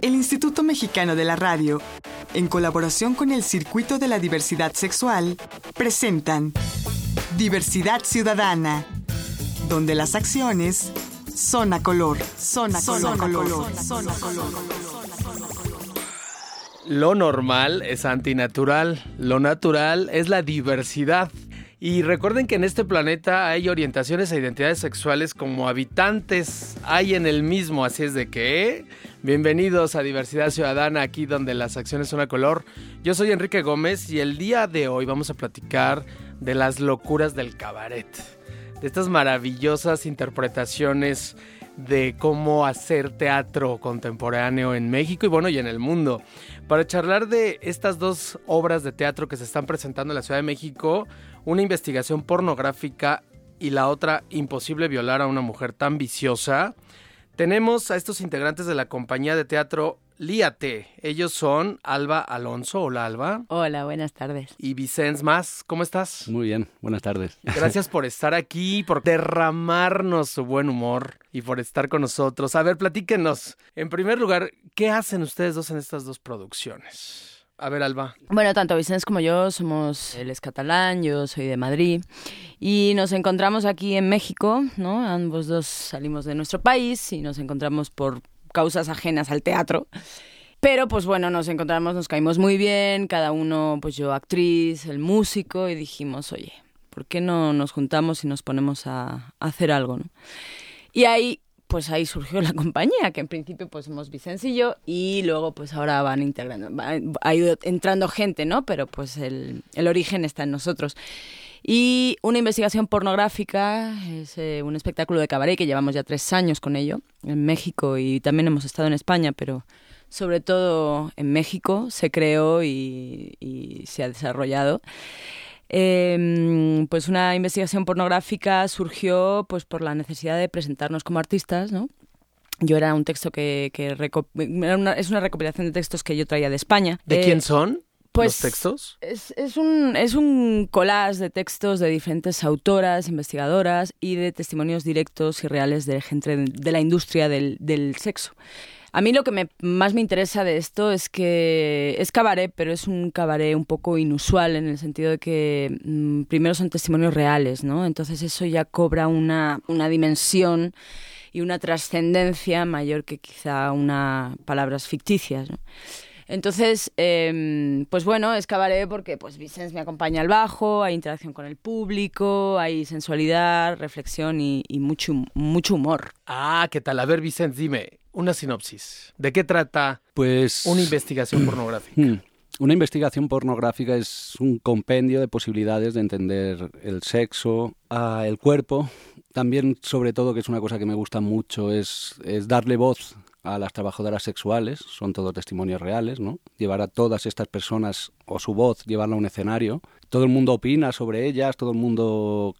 El Instituto Mexicano de la Radio, en colaboración con el Circuito de la Diversidad Sexual, presentan Diversidad Ciudadana, donde las acciones son a color, son a color, color, son a color. Lo normal es antinatural, lo natural es la diversidad. Y recuerden que en este planeta hay orientaciones e identidades sexuales como habitantes hay en el mismo, así es de que bienvenidos a Diversidad Ciudadana, aquí donde las acciones son a color. Yo soy Enrique Gómez y el día de hoy vamos a platicar de las locuras del cabaret, de estas maravillosas interpretaciones de cómo hacer teatro contemporáneo en México y bueno, y en el mundo. Para charlar de estas dos obras de teatro que se están presentando en la Ciudad de México, una investigación pornográfica y la otra imposible violar a una mujer tan viciosa, tenemos a estos integrantes de la compañía de teatro Líate. Ellos son Alba Alonso. Hola, Alba. Hola, buenas tardes. Y Vicens Más. ¿Cómo estás? Muy bien, buenas tardes. Gracias por estar aquí, por derramarnos su buen humor y por estar con nosotros. A ver, platíquenos. En primer lugar, ¿qué hacen ustedes dos en estas dos producciones? A ver, Alba. Bueno, tanto Vicens como yo somos, él es catalán, yo soy de Madrid, y nos encontramos aquí en México, ¿no? Ambos dos salimos de nuestro país y nos encontramos por causas ajenas al teatro. Pero pues bueno, nos encontramos, nos caímos muy bien, cada uno, pues yo actriz, el músico, y dijimos, oye, ¿por qué no nos juntamos y nos ponemos a, hacer algo? ¿no? Y ahí, pues ahí surgió la compañía, que en principio pues somos Vicens y y luego pues ahora van integrando, va, entrando gente, ¿no? Pero pues el, el origen está en nosotros. Y una investigación pornográfica, es eh, un espectáculo de cabaret que llevamos ya tres años con ello, en México y también hemos estado en España, pero sobre todo en México se creó y, y se ha desarrollado. Eh, pues una investigación pornográfica surgió pues por la necesidad de presentarnos como artistas, ¿no? Yo era un texto que, que una, es una recopilación de textos que yo traía de España. ¿De Eh, quién son pues, los textos? Es, es, un, es un collage de textos de diferentes autoras, investigadoras y de testimonios directos y reales de gente de la industria del, del sexo. A mí lo que me, más me interesa de esto es que es cabaret, pero es un cabaret un poco inusual en el sentido de que mmm, primero son testimonios reales, ¿no? Entonces eso ya cobra una, una dimensión y una trascendencia mayor que quizá una palabras ficticias, ¿no? Entonces, eh, pues bueno, es cabaret porque pues Vicens me acompaña al bajo, hay interacción con el público, hay sensualidad, reflexión y, y mucho, mucho humor. Ah, ¿qué tal? A ver, Vicens, dime una sinopsis. ¿De qué trata pues, una investigación pornográfica? Una investigación pornográfica es un compendio de posibilidades de entender el sexo, uh, el cuerpo. También, sobre todo, que es una cosa que me gusta mucho, es, es darle voz a las trabajadoras sexuales, son todos testimonios reales, ¿no? Llevar a todas estas personas o su voz, llevarla a un escenario. Todo el mundo opina sobre ellas, todo el mundo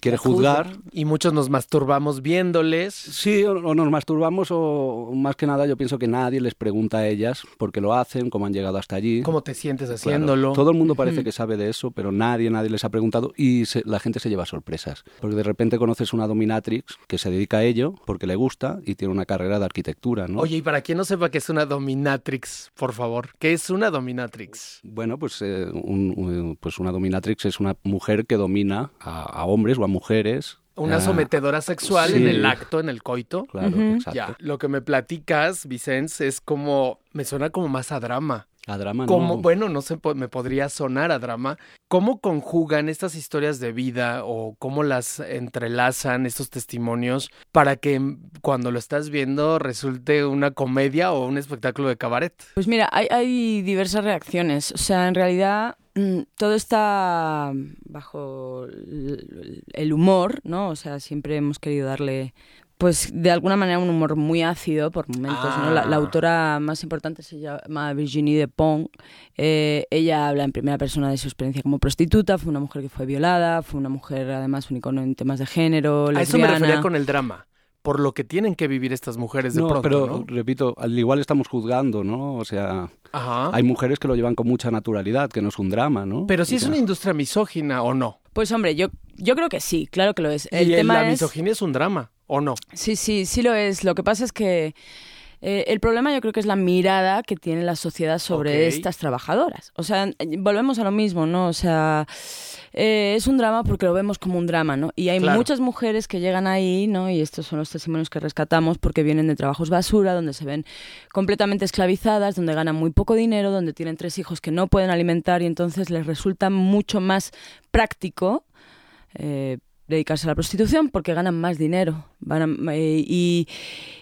quiere juzgar. Y muchos nos masturbamos viéndoles. Sí, o, o, nos masturbamos o más que nada yo pienso que nadie les pregunta a ellas por qué lo hacen, cómo han llegado hasta allí. ¿Cómo te sientes haciéndolo? Claro, todo el mundo parece mm. que sabe de eso, pero nadie, nadie les ha preguntado y se, la gente se lleva sorpresas. Porque de repente conoces una dominatrix que se dedica a ello porque le gusta y tiene una carrera de arquitectura, ¿no? Oye, y para quien no sepa qué es una dominatrix, por favor, ¿qué es una dominatrix? Bueno, pues, eh, un, un, pues una dominatrix es una mujer que domina a, a hombres o a mujeres una sometedora sexual sí. en el acto, en el coito. Claro, uh -huh. exacto. Ya. Lo que me platicas, Vicens, es como. Me suena como más a drama. A drama, como, no. Bueno, no sé, me podría sonar a drama. ¿Cómo conjugan estas historias de vida o cómo las entrelazan estos testimonios para que cuando lo estás viendo resulte una comedia o un espectáculo de cabaret? Pues mira, hay, hay diversas reacciones. O sea, en realidad todo está bajo el humor, ¿no? O sea, siempre hemos querido darle pues de alguna manera un humor muy ácido por momentos, ah. ¿no? La, la, autora más importante se llama Virginie Despont. Eh, ella habla en primera persona de su experiencia como prostituta, fue una mujer que fue violada, fue una mujer además un icono en temas de género, lesbiana. A eso me refería con el drama por lo que tienen que vivir estas mujeres de no, pronto, pero ¿no? repito, al igual estamos juzgando, ¿no? O sea, Ajá. hay mujeres que lo llevan con mucha naturalidad, que no es un drama, ¿no? Pero si o es una industria misógina o no. Pues hombre, yo, yo creo que sí, claro que lo es. El y tema la es... misoginia es un drama, ¿o no? Sí, sí, sí lo es. Lo que pasa es que Eh, el problema yo creo que es la mirada que tiene la sociedad sobre estas trabajadoras. O sea, volvemos a lo mismo, ¿no? O sea, eh, es un drama porque lo vemos como un drama, ¿no? Y hay Claro. muchas mujeres que llegan ahí, ¿no? Y estos son los testimonios que rescatamos porque vienen de trabajos basura, donde se ven completamente esclavizadas, donde ganan muy poco dinero, donde tienen tres hijos que no pueden alimentar y entonces les resulta mucho más práctico eh, dedicarse a la prostitución porque ganan más dinero. Van a- eh, y,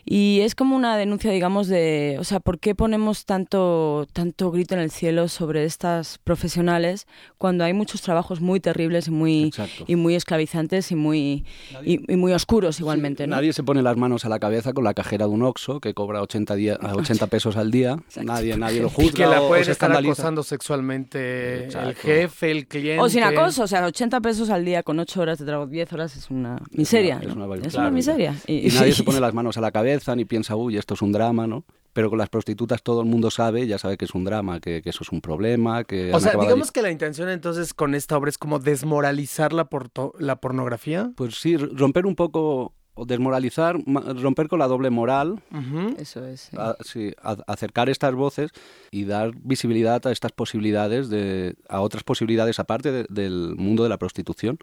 y es como una denuncia, digamos, de, o sea, ¿por qué ponemos tanto, tanto grito en el cielo sobre estas profesionales cuando hay muchos trabajos muy terribles y muy, Exacto. y muy esclavizantes y muy, y, y muy oscuros igualmente? ¿no? Nadie se pone las manos a la cabeza con la cajera de un Oxxo que cobra 80, día- a 80 pesos al día. Nadie, nadie lo juzga Y que la pueden estar escandaliza. acosando sexualmente el Exacto. jefe, el cliente. O sin acoso, o sea, 80 pesos al día con 8 horas de trabajo, 10 horas es una miseria. es ¿no? una barbaridad. Es una Claro. Miseria. Y nadie se pone las manos a la cabeza ni piensa, uy, esto es un drama, ¿no? Pero con las prostitutas todo el mundo sabe, ya sabe que es un drama, que, que eso es un problema, que... O sea, digamos allí. que la intención entonces con esta obra es como desmoralizar la, porto- la pornografía. Pues sí, romper un poco, o desmoralizar, romper con la doble moral, Ujú. Eso es. sí. a- sí, a- acercar estas voces y dar visibilidad a estas posibilidades, de, a otras posibilidades aparte de- del mundo de la prostitución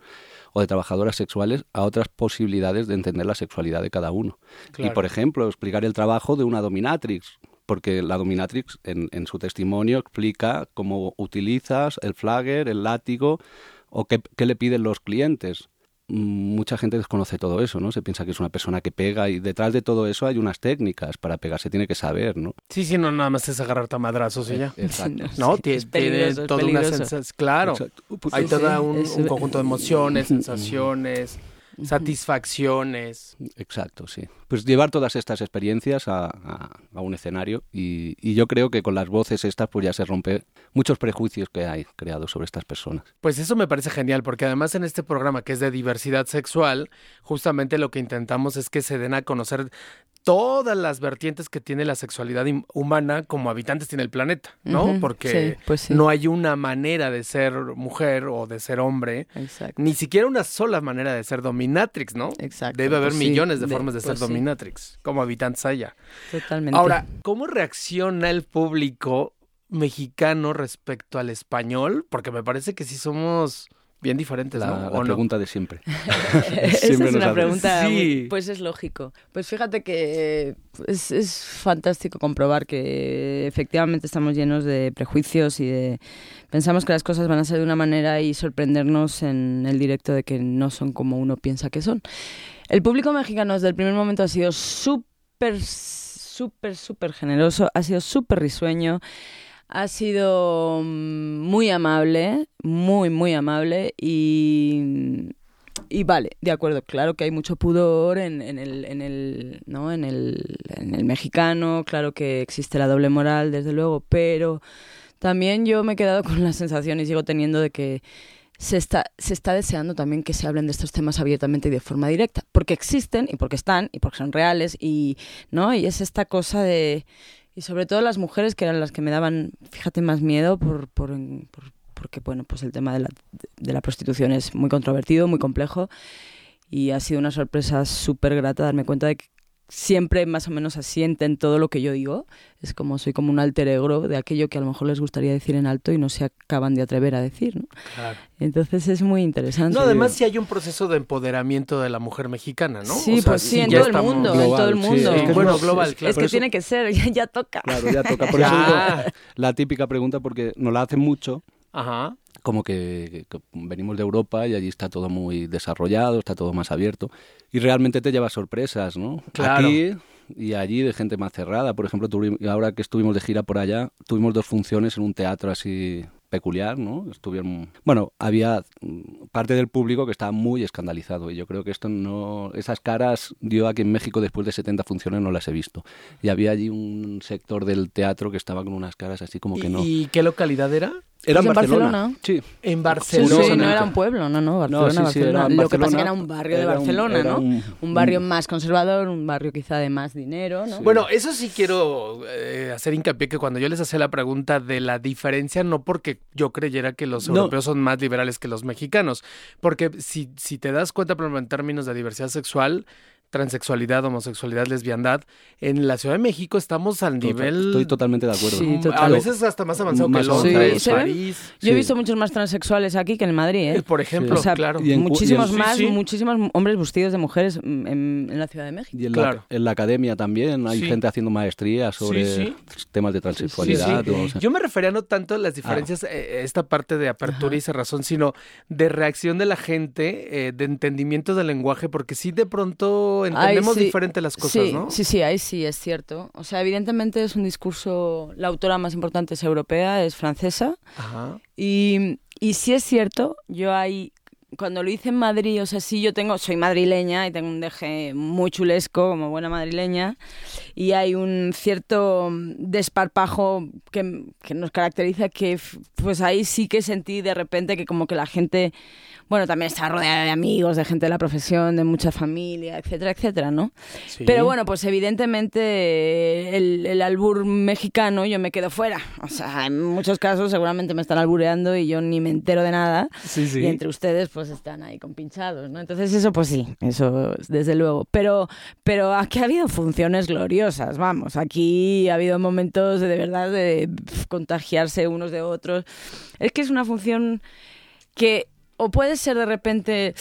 o de trabajadoras sexuales, a otras posibilidades de entender la sexualidad de cada uno. Y por ejemplo, explicar el trabajo de una dominatrix, porque la dominatrix en, en su testimonio explica cómo utilizas el flagger, el látigo o qué, qué le piden los clientes. Mucha gente desconoce todo eso, ¿no? Se piensa que es una persona que pega y detrás de todo eso hay unas técnicas para pegar, se tiene que saber, ¿no? Sí, sí, no nada más es agarrarte a madrazos y ya. Exacto. No, Sí, tiene toda una sensación. Claro. Exacto. Pues Hay Sí, todo sí, un, es- un conjunto de emociones, sensaciones, satisfacciones. Exacto, sí. Pues llevar todas estas experiencias a, a- a un escenario y, y yo creo que con las voces estas pues ya se rompe muchos prejuicios que hay creados sobre estas personas. Pues eso me parece genial, porque además en este programa que es de diversidad sexual, justamente lo que intentamos es que se den a conocer todas las vertientes que tiene la sexualidad humana como habitantes tiene el planeta, ¿no? Porque sí, pues sí. no hay una manera de ser mujer o de ser hombre, Exacto. ni siquiera una sola manera de ser dominatrix, ¿no? Exacto, Debe haber pues sí, millones de de- formas de ser pues sí. dominatrix, como habitantes allá. Totalmente. Ahora, ¿cómo reacciona el público mexicano respecto al español? Porque me parece que sí somos bien diferentes, La, ¿no? la ¿O no? pregunta de siempre. Esa Siempre es nos una pregunta, muy- Sí. pues es lógico. Pues fíjate que es, es fantástico comprobar que efectivamente estamos llenos de prejuicios y de pensamos que las cosas van a ser de una manera y sorprendernos en el directo de que no son como uno piensa que son. El público mexicano desde el primer momento ha sido súper, súper, súper generoso, ha sido súper risueño. Ha sido mm, muy amable, muy, muy amable y, y vale, de acuerdo, claro que hay mucho pudor en, en el, en, el, ¿no? en, el, en el mexicano, claro que existe la doble moral, desde luego, pero también yo me he quedado con la sensación y sigo teniendo de que se está, se está deseando también que se hablen de estos temas abiertamente y de forma directa, porque existen y porque están y porque son reales y, ¿no? y es esta cosa de... Y sobre todo las mujeres que eran las que me daban, fíjate, más miedo por, por, por- porque, bueno, pues el tema de la, de la prostitución es muy controvertido, muy complejo y ha sido una sorpresa súper grata darme cuenta de que siempre más o menos asienten todo lo que yo digo. Es como soy como un alter ego de aquello que a lo mejor les gustaría decir en alto y no se acaban de atrever a decir, ¿no? Claro. Entonces es muy interesante. No, además sí hay un proceso de empoderamiento de la mujer mexicana, ¿no? Sí, O sea, pues sí, en todo el mundo, en Global, todo el sí, mundo. es que es Bueno, una- global, Es- claro. Es que eso- tiene que ser, ya, ya toca. Claro, ya toca. Por eso Ya. digo la típica pregunta, porque nos la hacen mucho, Ajá. como que, que venimos de Europa y allí está todo muy desarrollado, está todo más abierto, y realmente te lleva sorpresas, ¿no? Claro. Aquí y allí de gente más cerrada. Por ejemplo, tuvi- ahora que estuvimos de gira por allá, tuvimos dos funciones en un teatro así peculiar, ¿no? Estuvieron, bueno, había mm, parte del público que estaba muy escandalizado y yo creo que esto no, esas caras yo aquí en México después de 70 funciones no las he visto y había allí un sector del teatro que estaba con unas caras así como que ¿Y, no. y qué localidad era? Era Pues en Barcelona. Sí, En Sí, sí, Barcelona. no era un pueblo, no, no, Barcelona, No, sí, sí, Barcelona. era Lo que pasa que Barcelona, era un barrio de un- Barcelona, ¿no? un- Un, barrio un- más conservador, un barrio quizá de más dinero, ¿no? Bueno, eso sí quiero eh, hacer hincapié que cuando yo les hacía la pregunta de la diferencia, no porque yo creyera que los No. europeos son más liberales que los mexicanos, porque si, si te das cuenta, por ejemplo, en términos de diversidad sexual, transexualidad, homosexualidad, lesbiandad. En la Ciudad de México estamos al nivel... Estoy totalmente de acuerdo. Sí, A veces hasta más avanzado Más que Londres. Sí. París. Yo he visto muchos más transexuales aquí que en Madrid, ¿eh? Eh, Por ejemplo, O sea, claro. Y en cu- muchísimos y en- más, Sí, sí. muchísimos hombres vestidos de mujeres mm, en, en la Ciudad de México. Y en, Claro. la, en la academia también hay Sí. gente haciendo maestrías sobre Sí, temas de transexualidad. Sí, sí. o sea. Yo me refería no tanto a las diferencias, eh, esta parte de apertura y cerrazón, sino de reacción de la gente, eh, de entendimiento del lenguaje, porque sí de pronto entendemos sí. diferente las cosas, sí, ¿no? Sí, sí, ahí sí, es cierto. O sea, evidentemente es un discurso, la autora más importante es europea, es francesa, Ajá. y, y sí es cierto, yo ahí, cuando lo hice en Madrid, o sea, sí yo tengo, soy madrileña y tengo un deje muy chulesco como buena madrileña, y hay un cierto desparpajo que, que nos caracteriza que pues ahí sí que sentí de repente que como que la gente, bueno, también está rodeada de amigos, de gente de la profesión, de mucha familia, etcétera, etcétera, ¿no? Sí. Pero bueno, pues evidentemente el, el albur mexicano yo me quedo fuera. O sea, en muchos casos seguramente me están albureando y yo ni me entero de nada. Sí, sí. Y entre ustedes pues están ahí compinchados, ¿no? Entonces eso pues sí, eso desde luego. Pero, pero aquí ha habido funciones gloriosas, vamos. Aquí ha habido momentos de, de verdad de contagiarse unos de otros. Es que es una función que o puede ser de repente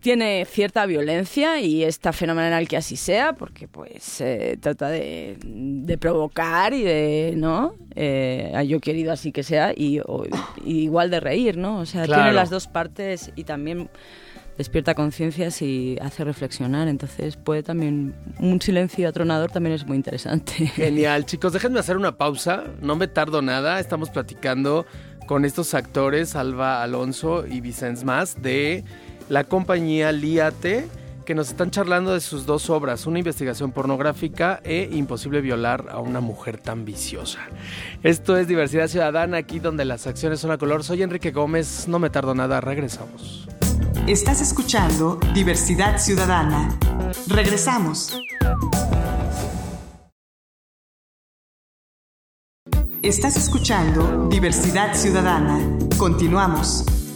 tiene cierta violencia y está fenomenal que así sea porque pues se trata de, de provocar y de no Eh, yo querido así que sea y, o- y igual de reír no o sea Claro. tiene las dos partes y también despierta conciencias y hace reflexionar. Entonces puede también un silencio atronador también es muy interesante. Genial, chicos, déjenme hacer una pausa, no me tardo nada, estamos platicando con estos actores, Alba Alonso y Vicens Más, de la compañía Líate, que nos están charlando de sus dos obras, una investigación pornográfica e Imposible violar a una mujer tan viciosa. Esto es Diversidad Ciudadana, aquí donde las acciones son a color. Soy Enrique Gómez, no me tardo nada, regresamos. Estás escuchando Diversidad Ciudadana. Regresamos. Estás escuchando Diversidad Ciudadana. Continuamos.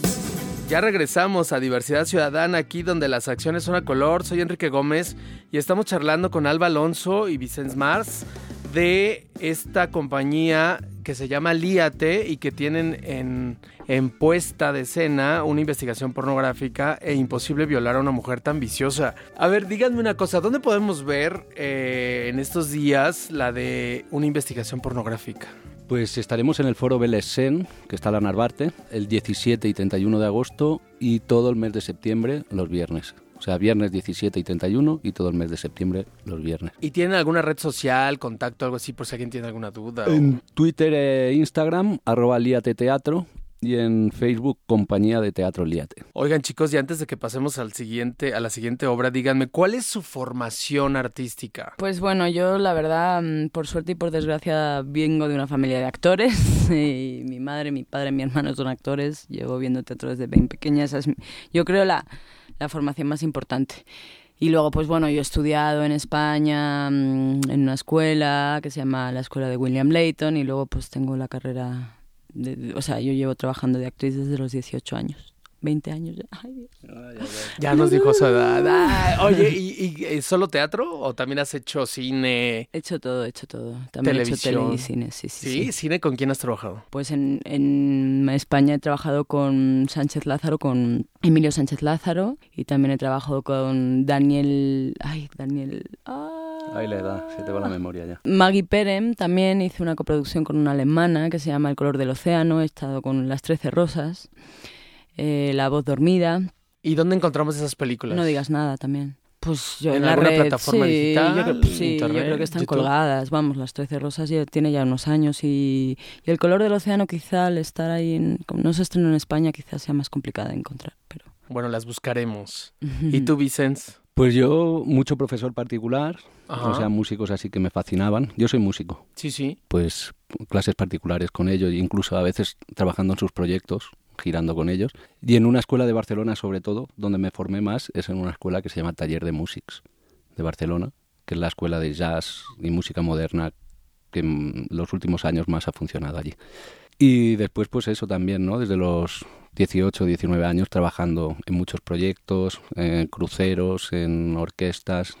Ya regresamos a Diversidad Ciudadana, aquí donde las acciones son a color. Soy Enrique Gómez y estamos charlando con Alba Alonso y Vicens Mars de esta compañía que se llama Líate y que tienen en, en puesta de escena una investigación pornográfica e imposible violar a una mujer tan viciosa. A ver, díganme una cosa, ¿dónde podemos ver eh, en estos días la de una investigación pornográfica? Pues estaremos en el foro Belesen, que está en la Narvarte, el 17 y 31 de agosto y todo el mes de septiembre, los viernes. O sea, viernes 17 y 31 y todo el mes de septiembre, los viernes. ¿Y tienen alguna red social, contacto, algo así, por si alguien tiene alguna duda? o- En Twitter e Instagram, arroba Liate Teatro y en Facebook, Compañía de Teatro Liate. Oigan chicos, y antes de que pasemos al siguiente, a la siguiente obra, díganme, ¿cuál es su formación artística? Pues bueno, yo la verdad, mm, por suerte y por desgracia, vengo de una familia de actores. Y mi madre, mi padre, mi hermano son actores. Llevo viendo teatro desde bien pequeña. Esa es, yo creo, la, la formación más importante. Y luego, pues bueno, yo he estudiado en España mm, en una escuela que se llama la Escuela de William Layton. Y luego, pues tengo la carrera. De- de- o sea, yo llevo trabajando de actriz desde los 18 años. 20 años ya. Ay, Dios. Ya nos dijo su edad. Ah, oye, ¿y, y, eh, solo teatro o también has hecho cine? He hecho todo, he hecho todo. También he hecho tele Televisión. y cine, sí, sí. ¿Sí? sí. ¿Cine con quién has trabajado? Pues en, en España he trabajado con Sánchez Lázaro, con Emilio Sánchez Lázaro, y también he trabajado con Daniel. Ay, Daniel. ah. Ahí la edad, se te va la memoria ya. Maggie Perem también hice una coproducción con una alemana que se llama El color del océano. He estado con Las Trece Rosas, eh, La voz dormida. ¿Y dónde encontramos esas películas? No digas nada también. Pues yo ¿En en, la alguna red, plataforma sí, digital, Yo creo, sí, yo internet, creo que están YouTube? colgadas. Vamos, las 13 rosas ya tiene ya unos años y, y el color del océano quizá al estar ahí, en, como no se estrenó en España, quizás sea más complicada de encontrar. Pero Bueno, las buscaremos. ¿Y tú, Vicens? Pues yo, mucho profesor particular, Ajá. o sea, músicos así que me fascinaban. Yo soy músico, Sí, sí. pues clases particulares con ellos, e incluso a veces trabajando en sus proyectos, girando con ellos. Y en una escuela de Barcelona, sobre todo, donde me formé más, es en una escuela que se llama Taller de Músics de Barcelona, que es la escuela de jazz y música moderna que en los últimos años más ha funcionado allí. Y después, pues eso también, ¿no? Desde los 18, 19 años trabajando en muchos proyectos, en cruceros, en orquestas.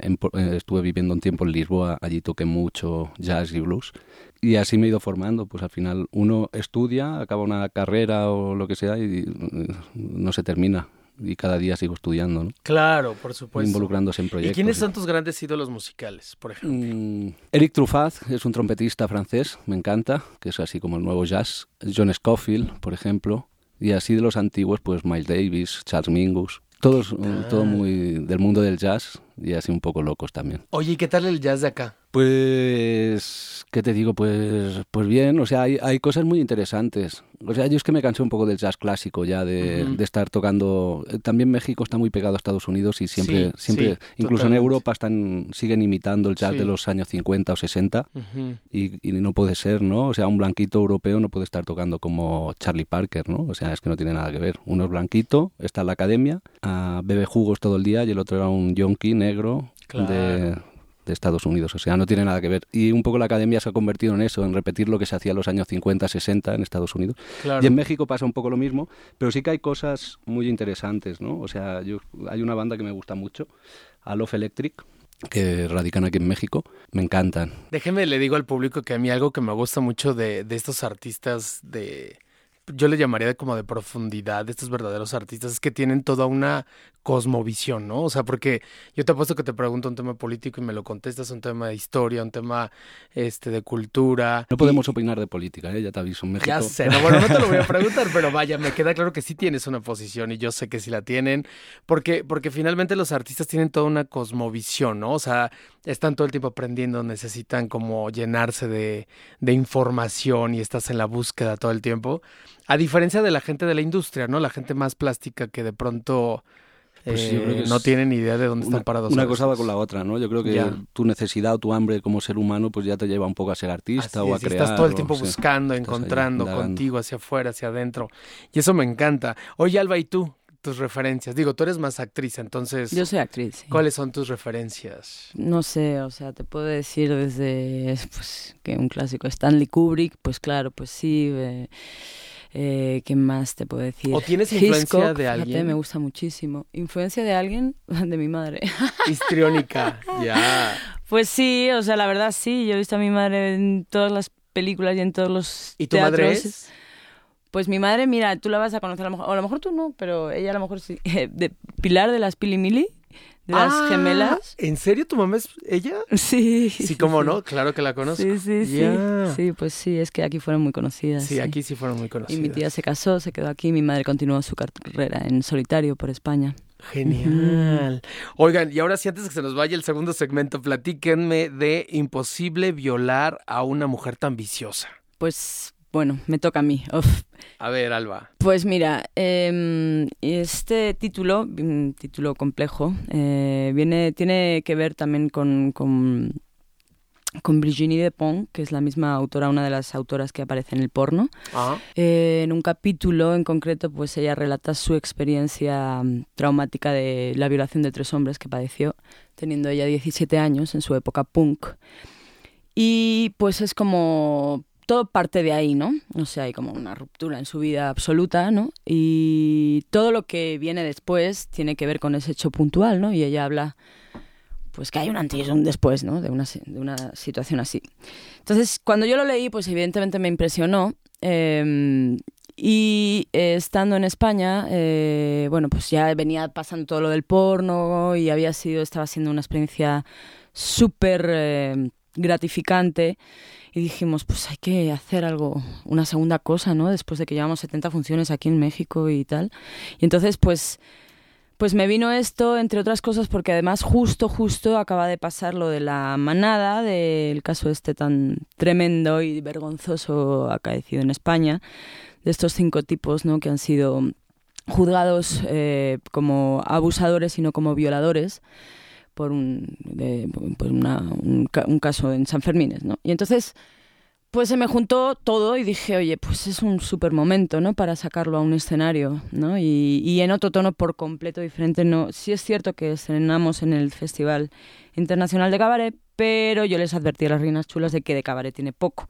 En, eh, estuve viviendo un tiempo en Lisboa, allí toqué mucho jazz y blues. Y así me he ido formando, pues al final uno estudia, acaba una carrera o lo que sea y eh, no se termina y cada día sigo estudiando, ¿no? Claro, por supuesto. Involucrándose en proyectos. ¿Y quiénes son tus grandes ídolos musicales, por ejemplo? Mm, Eric Truffaz es un trompetista francés, me encanta, que es así como el nuevo jazz. John Scofield, por ejemplo. Y así de los antiguos, pues Miles Davis, Charles Mingus. Todos, ah. todo muy del mundo del jazz y así un poco locos también. Oye, ¿y qué tal el jazz de acá? Pues, ¿qué te digo? Pues, pues bien, o sea, hay, hay cosas muy interesantes. O sea, yo es que me cansé un poco del jazz clásico ya, de, de estar tocando. Eh, también México está muy pegado a Estados Unidos y siempre, siempre incluso en Europa están siguen imitando el jazz de los años 50 o 60 y, y, no puede ser, ¿no? O sea, un blanquito europeo no puede estar tocando como Charlie Parker, ¿no? O sea, es que no tiene nada que ver. Uno es blanquito, está en la academia, uh, bebe jugos todo el día y el otro era un yonki negro de de Estados Unidos. O sea, no tiene nada que ver. Y un poco la academia se ha convertido en eso, en repetir lo que se hacía en los años 50, 60 en Estados Unidos. Y en México pasa un poco lo mismo, pero sí que hay cosas muy interesantes, ¿no? O sea, yo, hay una banda que me gusta mucho, Alof Electric, que radican aquí en México, me encantan. Déjeme, le digo al público que a mí algo que me gusta mucho de, de estos artistas de yo le llamaría como de profundidad de estos verdaderos artistas, es que tienen toda una cosmovisión, ¿no? O sea, porque yo te apuesto que te pregunto un tema político y me lo contestas, un tema de historia, un tema este de cultura. No podemos opinar de política, ¿eh? ya te aviso, México. Ya sé, no, bueno, no te lo voy a preguntar, pero vaya, me queda claro que sí tienes una posición y yo sé que sí la tienen, porque, porque finalmente los artistas tienen toda una cosmovisión, ¿no? O sea, están todo el tiempo aprendiendo, necesitan como llenarse de, de información y estás en la búsqueda todo el tiempo. A diferencia de la gente de la industria, ¿no? La gente más plástica que de pronto pues eh, no tienen ni idea de dónde están parados. Una cosa va con la otra, ¿no? Yo creo que tu necesidad o tu hambre como ser humano pues ya te lleva un poco a ser artista o a crear. Estás todo el tiempo buscando, encontrando contigo, hacia afuera, hacia adentro. Y eso me encanta. Oye, Alba, ¿y tú? tus referencias? Digo, tú eres más actriz, entonces... Yo soy actriz. ¿Cuáles son tus referencias? No sé, o sea, te puedo decir desde pues, que un clásico Stanley Kubrick, pues claro, pues sí... Eh, eh, ¿Qué más te puedo decir? ¿O tienes influencia de alguien? me gusta muchísimo. ¿Influencia de alguien? De mi madre. Histriónica, ya. Pues sí, o sea, la verdad sí. Yo he visto a mi madre en todas las películas y en todos los ¿Y tu madre es? Pues mi madre, mira, tú la vas a conocer a lo mejor, o a lo mejor tú no, pero ella a lo mejor sí. De Pilar de las Pilimili de las ah, gemelas. ¿En serio tu mamá es ella? Sí. Sí, ¿cómo no? Claro que la conozco. Sí, sí, sí. Sí, pues sí, es que aquí fueron muy conocidas. Sí, aquí sí fueron muy conocidas. Y mi tía se casó, se quedó aquí, mi madre continuó su carrera en solitario por España. Genial. Oigan, y ahora sí, antes de que se nos vaya el segundo segmento, platíquenme de imposible violar a una mujer tan viciosa. Pues bueno, me toca a mí. A ver, Alba. Pues mira, em, este título, un título complejo, eh, viene, tiene que ver también con, con, con Virginie Despont, que es la misma autora, una de las autoras que aparece en el porno. Ah. Eh, en un capítulo en concreto, pues ella relata su experiencia traumática de la violación de tres hombres que padeció, teniendo ella 17 años en su época punk. Y pues es como todo parte de ahí, ¿no? O sea, hay como una ruptura en su vida absoluta, ¿no? Y todo lo que viene después tiene que ver con ese hecho puntual, ¿no? Y ella habla, pues que hay un antes y un después, ¿no? De una, de una situación así. Entonces, cuando yo lo leí, pues evidentemente me impresionó. Em, y eh, estando en España, eh, bueno, pues ya venía pasando todo lo del porno y había sido, estaba siendo una experiencia súper eh, gratificante y dijimos, pues hay que hacer algo, una segunda cosa, ¿no? Después de que llevamos 70 funciones aquí en México y tal. Y entonces, pues, pues me vino esto, entre otras cosas, porque además justo, justo acaba de pasar lo de la manada, del caso este tan tremendo y vergonzoso acaecido en España, de estos cinco tipos, ¿no? Que han sido juzgados eh, como abusadores y no como violadores por un, por una, un, caso en San Fermín, ¿no? Y entonces, pues se me juntó todo y dije, oye, pues es un súper momento, ¿no? Para sacarlo a un escenario, ¿no? Y, y, en otro tono por completo diferente. No, sí es cierto que estrenamos en el Festival Internacional de Cabaret, pero yo les advertí a las reinas chulas de que de cabaret tiene poco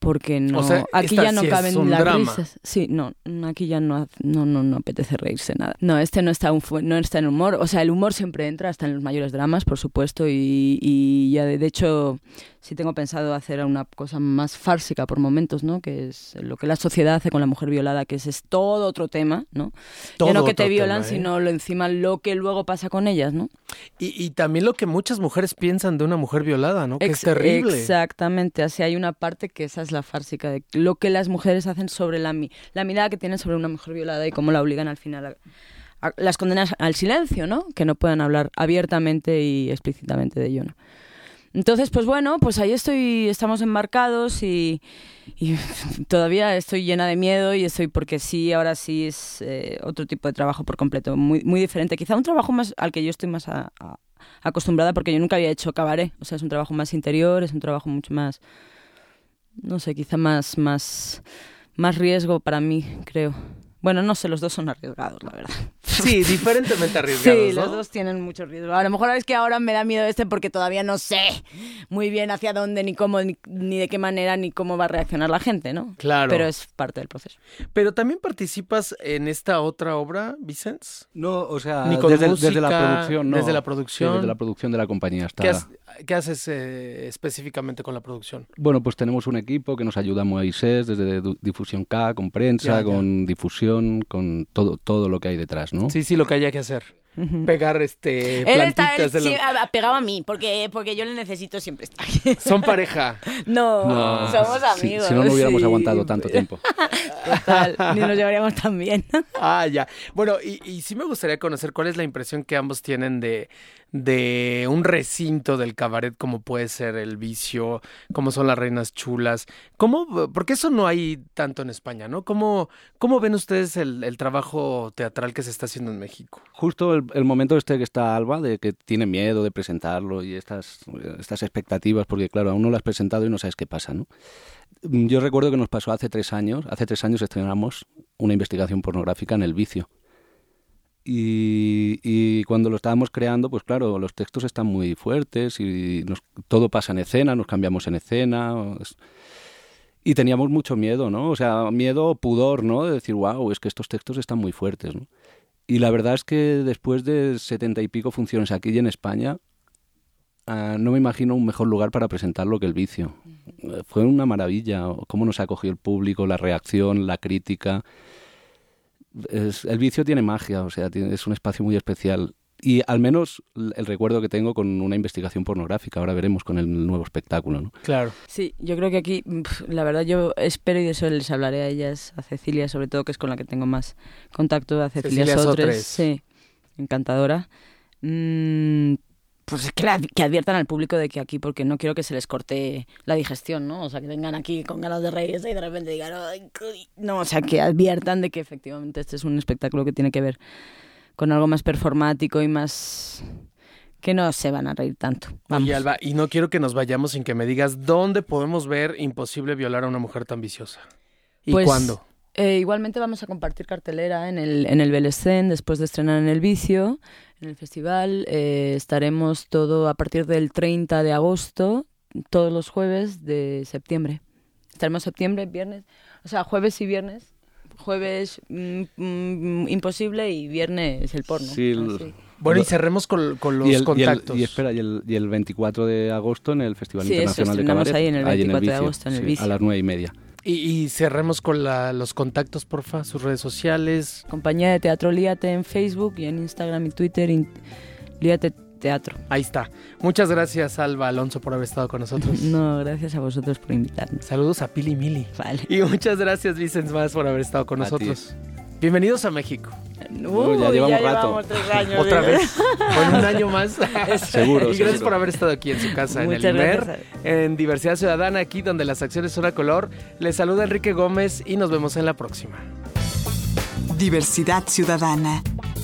porque no O sea, aquí ya no sí caben las drama. risas. Sí, no, aquí ya no, no, no, no apetece reírse nada. No, este no está, un no está en humor. O sea, el humor siempre entra hasta en los mayores dramas, por supuesto, y, y ya de, de hecho sí tengo pensado hacer una cosa más fársica por momentos, ¿no? Que es lo que la sociedad hace con la mujer violada, que ese es todo otro tema, ¿no? Todo ya no que te violan, tema, ¿eh? sino lo encima lo que luego pasa con ellas, ¿no? Y, y también lo que muchas mujeres piensan de una mujer violada, ¿no? Que es terrible. Exactamente, así hay una parte que esa es la fársica de lo que las mujeres hacen sobre la, la mirada que tienen sobre una mujer violada y cómo la obligan al final a, a- las condenas al silencio, ¿no? Que no puedan hablar abiertamente y explícitamente de ello, ¿no? Entonces, pues bueno, pues ahí estoy, estamos embarcados y, y todavía estoy llena de miedo y estoy porque sí, ahora sí es eh, otro tipo de trabajo por completo, muy, muy diferente. Quizá un trabajo más al que yo estoy más a- a- acostumbrada porque yo nunca había hecho cabaret. O sea, es un trabajo más interior, es un trabajo mucho más, no sé, quizá más, más, más riesgo para mí, creo. Bueno, no sé, los dos son arriesgados, la verdad. Sí, diferentemente arriesgados, Sí, ¿no? los dos tienen mucho riesgo. A lo mejor es que ahora me da miedo este porque todavía no sé muy bien hacia dónde, ni cómo, ni, ni de qué manera, ni cómo va a reaccionar la gente, ¿no? Claro. Pero es parte del proceso. Pero también participas en esta otra obra, Vicens. No, o sea, Ni con desde, música, desde la producción, no. desde la Sí, producción. desde la producción de la compañía está. ¿Qué, has- qué haces eh, específicamente con la producción? Bueno, pues tenemos un equipo que nos ayuda a Moisés desde difusión K, con prensa, Ya, ya. con difusión, con todo, todo lo que hay detrás, ¿no? Sí, sí, lo que haya que hacer. Pegar este Él está plantitas de él sí, ha- ha pegado a mí porque, porque yo le necesito siempre estar. Son pareja. No, No, somos amigos. Si, no, no hubiéramos sí. aguantado tanto tiempo. Total, ni nos llevaríamos tan bien. Ah, ya. Bueno, y, y sí me gustaría conocer cuál es la impresión que ambos tienen de, de un recinto del cabaret como puede ser el vicio, como son las reinas chulas. ¿Cómo? Porque eso no hay tanto en España, ¿no? ¿Cómo, cómo ven ustedes el, el trabajo teatral que se está haciendo en México? Justo el, el momento este que está Alba, de que tiene miedo de presentarlo y estas, estas expectativas, porque claro, aún no lo has presentado y no sabes qué pasa, ¿no? Mm, Yo recuerdo que nos pasó hace tres años, hace tres años estrenamos una investigación pornográfica en El Vicio. Y, y cuando lo estábamos creando, pues claro, los textos están muy fuertes y nos- todo pasa en escena, nos cambiamos en escena. es- Y teníamos mucho miedo, ¿no? O sea, miedo pudor, ¿no? De decir, wow, es que estos textos están muy fuertes, ¿no? Y la verdad es que después de setenta y pico funciones aquí y en España, ah, no me imagino un mejor lugar para presentarlo que el vicio. Fue una maravilla cómo nos acogió el público, la reacción, la crítica. Es- el vicio tiene magia, o sea, tiene- es un espacio muy especial. Y al menos el recuerdo que tengo con una investigación pornográfica. Ahora veremos con el nuevo espectáculo, ¿no? Claro. Sí, yo creo que aquí, la verdad, yo espero y de eso les hablaré a ellas, a Cecilia sobre todo, que es con la que tengo más contacto, a Cecilia, Cecilia Sotres, Sotres. sí, encantadora. Mm, pues es que, la- que adviertan al público de que aquí, porque no quiero que se les corte la digestión, ¿no? O sea, que vengan aquí con ganas de reírse y de repente digan, "Ay, cuy". no, o sea, que adviertan de que efectivamente este es un espectáculo que tiene que ver con algo más performático y más que no se van a reír tanto. Vamos. Oye, Alba, y no quiero que nos vayamos sin que me digas dónde podemos ver Imposible violar a una mujer tan viciosa. ¿Y Pues, cuándo? Eh, igualmente vamos a compartir cartelera en el, en el Belescén después de estrenar en El Vicio, en el festival. Eh, estaremos todo a partir del 30 de agosto, todos los jueves de septiembre. Estaremos septiembre, viernes, o sea, jueves y viernes. Jueves mm, mm, imposible y viernes el porno. Sí, el-. Bueno, y cerremos con, con los y, el, y el- contactos. y espera, y el, y el 24 de agosto en el Festival Sí, eso, Internacional de estrenamos Cabaret. ahí en el 24 de Vicio, agosto, en el sí, Vicio. A las nueve y media. Y, y cerremos con la- los contactos, porfa, sus redes sociales. Compañía de Teatro Líate en Facebook y en Instagram y Twitter. in- Líate Teatro. Ahí está. Muchas gracias, Alba Alonso, por haber estado con nosotros. No, gracias a vosotros por invitarme. Saludos a Pili Mili. Vale. Y muchas gracias, Vicens Más, por haber estado con A ti. nosotros. Bienvenidos a México. Uy, ya llevamos rato. llevamos tres años. Otra vez. Con un año más. Seguro, Y gracias seguro. por haber estado aquí en su casa, en el IMER, en Diversidad Ciudadana, aquí donde las acciones son a color. Les saluda Enrique Gómez y nos vemos en la próxima. Diversidad Ciudadana,